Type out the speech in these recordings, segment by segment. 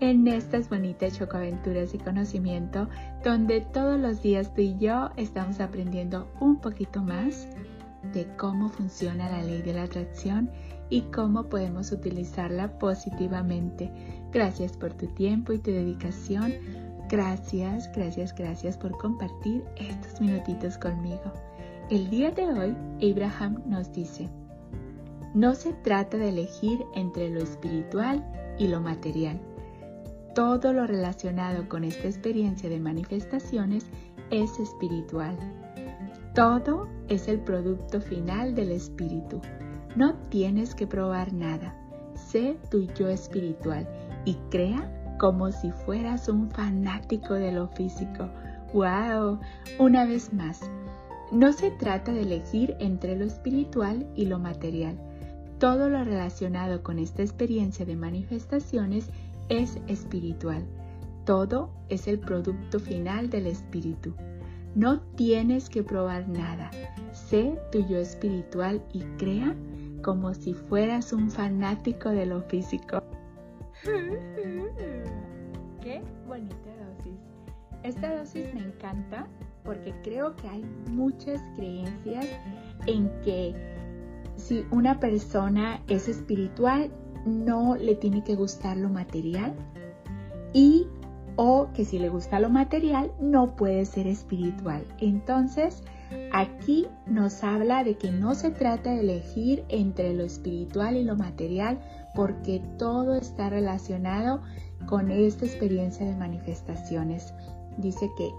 en estas bonitas chocoaventuras y conocimiento donde todos los días tú y yo estamos aprendiendo un poquito más de cómo funciona la ley de la atracción y cómo podemos utilizarla positivamente. Gracias por tu tiempo y tu dedicación. Gracias, gracias, gracias por compartir estos minutitos conmigo. El día de hoy, Abraham nos dice, no se trata de elegir entre lo espiritual y lo material todo lo relacionado con esta experiencia de manifestaciones es espiritual. Todo es el producto final del espíritu. No tienes que probar nada. Sé tu yo espiritual y crea como si fueras un fanático de lo físico. ¡Wow! Una vez más, no se trata de elegir entre lo espiritual y lo material. Todo lo relacionado con esta experiencia de manifestaciones es espiritual. Todo es el producto final del espíritu. No tienes que probar nada. Sé tu yo espiritual y crea como si fueras un fanático de lo físico. Qué bonita dosis. Esta dosis me encanta porque creo que hay muchas creencias en que si una persona es espiritual no le tiene que gustar lo material y o que si le gusta lo material no puede ser espiritual. Entonces, aquí nos habla de que no se trata de elegir entre lo espiritual y lo material porque todo está relacionado con esta experiencia de manifestaciones. Dice que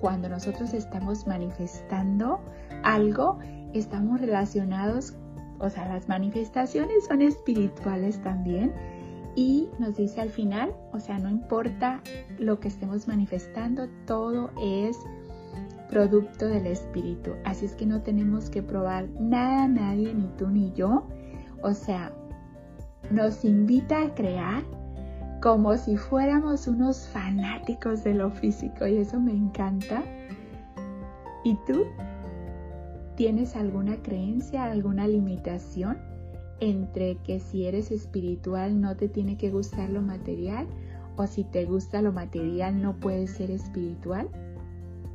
cuando nosotros estamos manifestando algo, estamos relacionados o sea, las manifestaciones son espirituales también. Y nos dice al final, o sea, no importa lo que estemos manifestando, todo es producto del espíritu. Así es que no tenemos que probar nada, nadie, ni tú ni yo. O sea, nos invita a crear como si fuéramos unos fanáticos de lo físico y eso me encanta. ¿Y tú? ¿Tienes alguna creencia, alguna limitación entre que si eres espiritual no te tiene que gustar lo material o si te gusta lo material no puedes ser espiritual?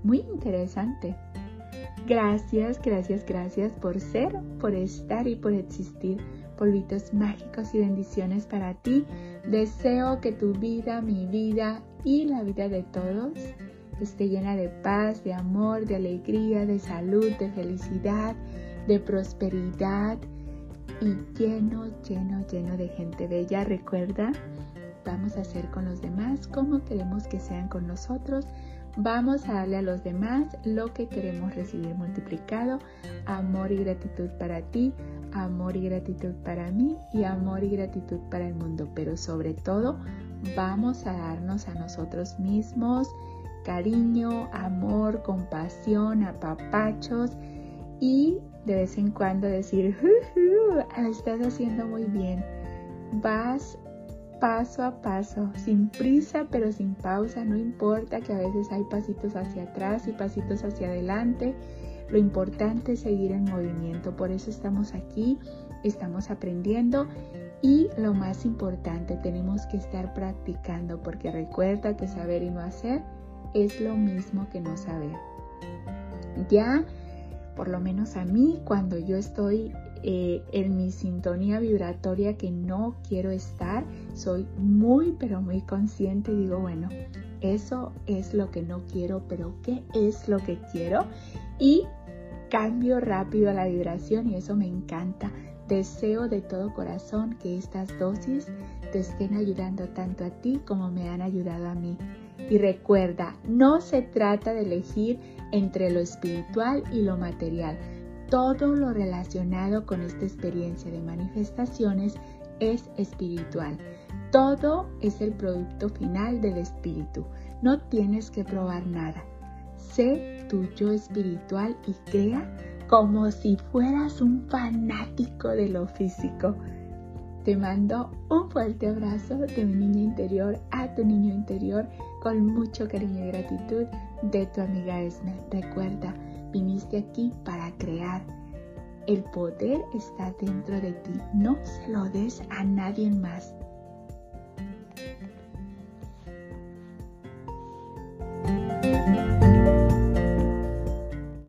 Muy interesante. Gracias, gracias, gracias por ser, por estar y por existir. Polvitos mágicos y bendiciones para ti. Deseo que tu vida, mi vida y la vida de todos esté llena de paz, de amor, de alegría, de salud, de felicidad, de prosperidad y lleno, lleno, lleno de gente bella. Recuerda, vamos a hacer con los demás como queremos que sean con nosotros. Vamos a darle a los demás lo que queremos recibir multiplicado. Amor y gratitud para ti, amor y gratitud para mí y amor y gratitud para el mundo. Pero sobre todo, vamos a darnos a nosotros mismos cariño, amor, compasión, apapachos y de vez en cuando decir, lo estás haciendo muy bien. Vas paso a paso, sin prisa pero sin pausa, no importa que a veces hay pasitos hacia atrás y pasitos hacia adelante. Lo importante es seguir en movimiento, por eso estamos aquí, estamos aprendiendo y lo más importante, tenemos que estar practicando porque recuerda que saber y no hacer es lo mismo que no saber. Ya, por lo menos a mí, cuando yo estoy eh, en mi sintonía vibratoria que no quiero estar, soy muy, pero muy consciente y digo, bueno, eso es lo que no quiero, pero ¿qué es lo que quiero? Y cambio rápido la vibración y eso me encanta. Deseo de todo corazón que estas dosis te estén ayudando tanto a ti como me han ayudado a mí. Y recuerda, no se trata de elegir entre lo espiritual y lo material. Todo lo relacionado con esta experiencia de manifestaciones es espiritual. Todo es el producto final del espíritu. No tienes que probar nada. sé tu yo espiritual y crea como si fueras un fanático de lo físico. Te mando un fuerte abrazo de mi niño interior a tu niño interior con mucho cariño y gratitud de tu amiga Esme. Recuerda, viniste aquí para crear. El poder está dentro de ti. No se lo des a nadie más.